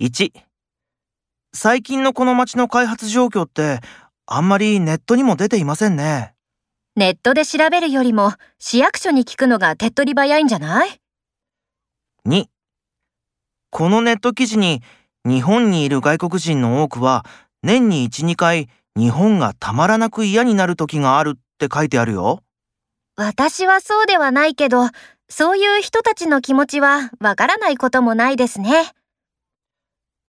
1、最近のこの町の開発状況ってあんまりネットにも出ていませんね。ネットで調べるよりも市役所に聞くのが手っ取り早いんじゃない？2、このネット記事に日本にいる外国人の多くは年に1、2回日本がたまらなく嫌になる時があるって書いてあるよ。私はそうではないけど、そういう人たちの気持ちはわからないこともないですね。